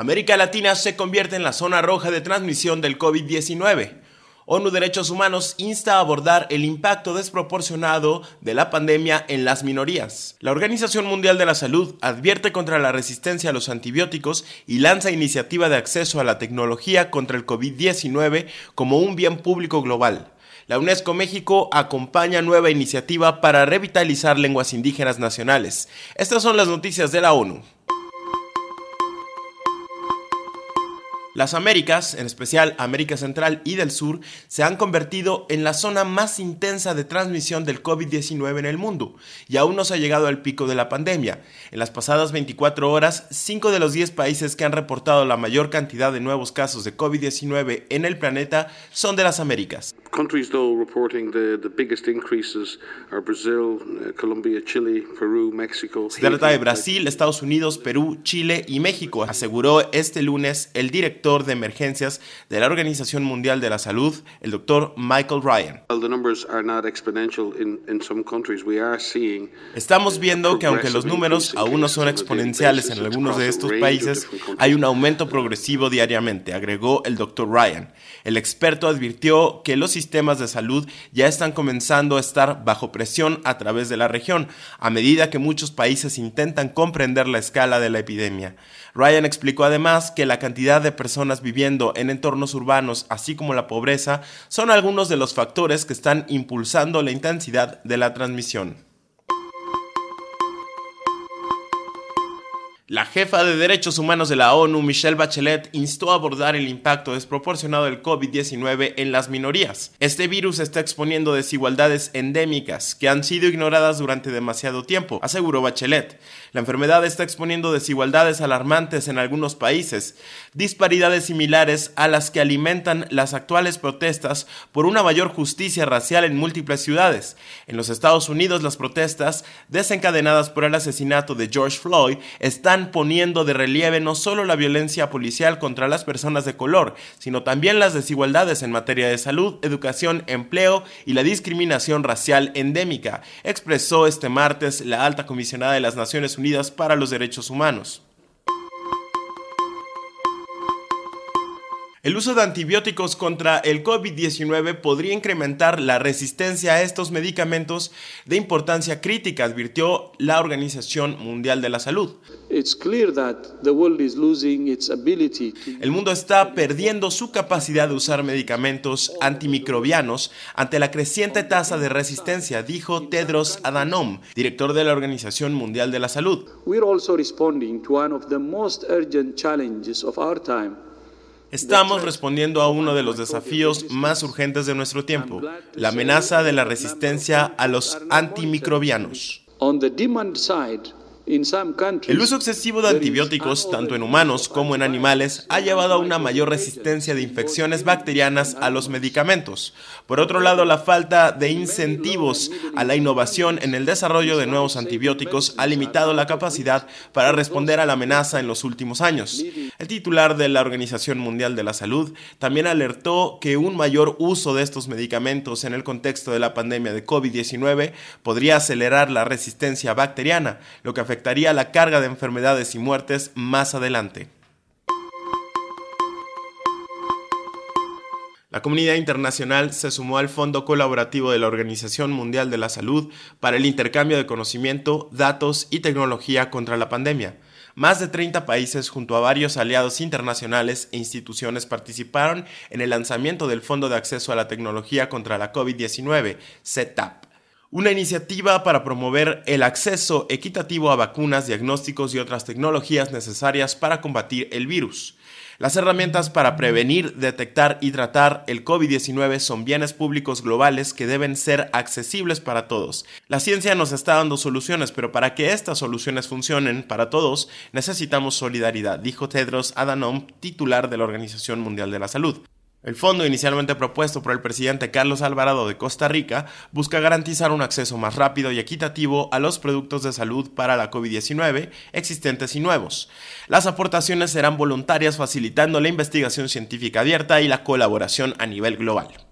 América Latina se convierte en la zona roja de transmisión del COVID-19. ONU Derechos Humanos insta a abordar el impacto desproporcionado de la pandemia en las minorías. La Organización Mundial de la Salud advierte contra la resistencia a los antibióticos y lanza iniciativa de acceso a la tecnología contra el COVID-19 como un bien público global. La UNESCO México acompaña nueva iniciativa para revitalizar lenguas indígenas nacionales. Estas son las noticias de la ONU. Las Américas, en especial América Central y del Sur, se han convertido en la zona más intensa de transmisión del COVID-19 en el mundo y aún no se ha llegado al pico de la pandemia. En las pasadas 24 horas, 5 de los 10 países que han reportado la mayor cantidad de nuevos casos de COVID-19 en el planeta son de las Américas. Countries though reporting the, the biggest increases are Brazil, uh, Colombia, Chile, Perú, México. Se trata de Brasil, Estados Unidos, Perú, Chile y México, aseguró este lunes el director de emergencias de la Organización Mundial de la Salud, el doctor Michael Ryan. Estamos viendo que aunque los números aún no son exponenciales en algunos de estos países, hay un aumento progresivo diariamente, agregó el doctor Ryan. El experto advirtió que los sistemas de salud ya están comenzando a estar bajo presión a través de la región, a medida que muchos países intentan comprender la escala de la epidemia. Ryan explicó además que la cantidad de personas viviendo en entornos urbanos, así como la pobreza, son algunos de los factores que están impulsando la intensidad de la transmisión. La jefa de Derechos Humanos de la ONU, Michelle Bachelet, instó a abordar el impacto desproporcionado del COVID-19 en las minorías. Este virus está exponiendo desigualdades endémicas que han sido ignoradas durante demasiado tiempo, aseguró Bachelet. La enfermedad está exponiendo desigualdades alarmantes en algunos países, disparidades similares a las que alimentan las actuales protestas por una mayor justicia racial en múltiples ciudades. En los Estados Unidos, las protestas, desencadenadas por el asesinato de George Floyd, están poniendo de relieve no solo la violencia policial contra las personas de color, sino también las desigualdades en materia de salud, educación, empleo y la discriminación racial endémica, expresó este martes la alta comisionada de las Naciones Unidas para los Derechos Humanos. El uso de antibióticos contra el COVID-19 podría incrementar la resistencia a estos medicamentos de importancia crítica, advirtió la Organización Mundial de la Salud. El mundo está perdiendo su capacidad de usar medicamentos antimicrobianos ante la creciente tasa de resistencia, dijo Tedros Adhanom, director de la Organización Mundial de la Salud. Estamos respondiendo a uno de los desafíos más urgentes de nuestro tiempo, la amenaza de la resistencia a los antimicrobianos. El uso excesivo de antibióticos, tanto en humanos como en animales, ha llevado a una mayor resistencia de infecciones bacterianas a los medicamentos. Por otro lado, la falta de incentivos a la innovación en el desarrollo de nuevos antibióticos ha limitado la capacidad para responder a la amenaza en los últimos años. El titular de la Organización Mundial de la Salud también alertó que un mayor uso de estos medicamentos en el contexto de la pandemia de COVID-19 podría acelerar la resistencia bacteriana, lo que afecta afectaría la carga de enfermedades y muertes más adelante. La comunidad internacional se sumó al Fondo Colaborativo de la Organización Mundial de la Salud para el intercambio de conocimiento, datos y tecnología contra la pandemia. Más de 30 países junto a varios aliados internacionales e instituciones participaron en el lanzamiento del Fondo de Acceso a la Tecnología contra la COVID-19, CETAP una iniciativa para promover el acceso equitativo a vacunas, diagnósticos y otras tecnologías necesarias para combatir el virus. Las herramientas para prevenir, detectar y tratar el COVID-19 son bienes públicos globales que deben ser accesibles para todos. La ciencia nos está dando soluciones, pero para que estas soluciones funcionen para todos, necesitamos solidaridad, dijo Tedros Adhanom, titular de la Organización Mundial de la Salud. El fondo inicialmente propuesto por el presidente Carlos Alvarado de Costa Rica busca garantizar un acceso más rápido y equitativo a los productos de salud para la COVID-19 existentes y nuevos. Las aportaciones serán voluntarias facilitando la investigación científica abierta y la colaboración a nivel global.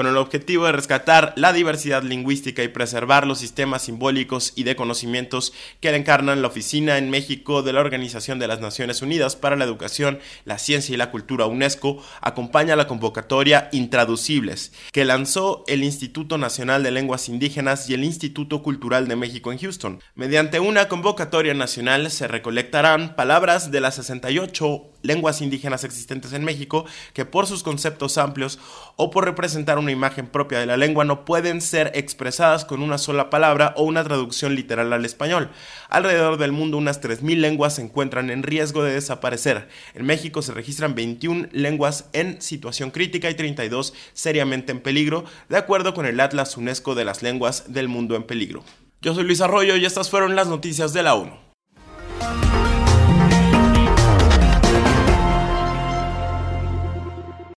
Con el objetivo de rescatar la diversidad lingüística y preservar los sistemas simbólicos y de conocimientos que encarnan la Oficina en México de la Organización de las Naciones Unidas para la Educación, la Ciencia y la Cultura UNESCO, acompaña la convocatoria Intraducibles, que lanzó el Instituto Nacional de Lenguas Indígenas y el Instituto Cultural de México en Houston. Mediante una convocatoria nacional se recolectarán palabras de las 68 lenguas indígenas existentes en México que por sus conceptos amplios o por representar imagen propia de la lengua no pueden ser expresadas con una sola palabra o una traducción literal al español. Alrededor del mundo unas 3.000 lenguas se encuentran en riesgo de desaparecer. En México se registran 21 lenguas en situación crítica y 32 seriamente en peligro, de acuerdo con el Atlas UNESCO de las lenguas del mundo en peligro. Yo soy Luis Arroyo y estas fueron las noticias de la ONU.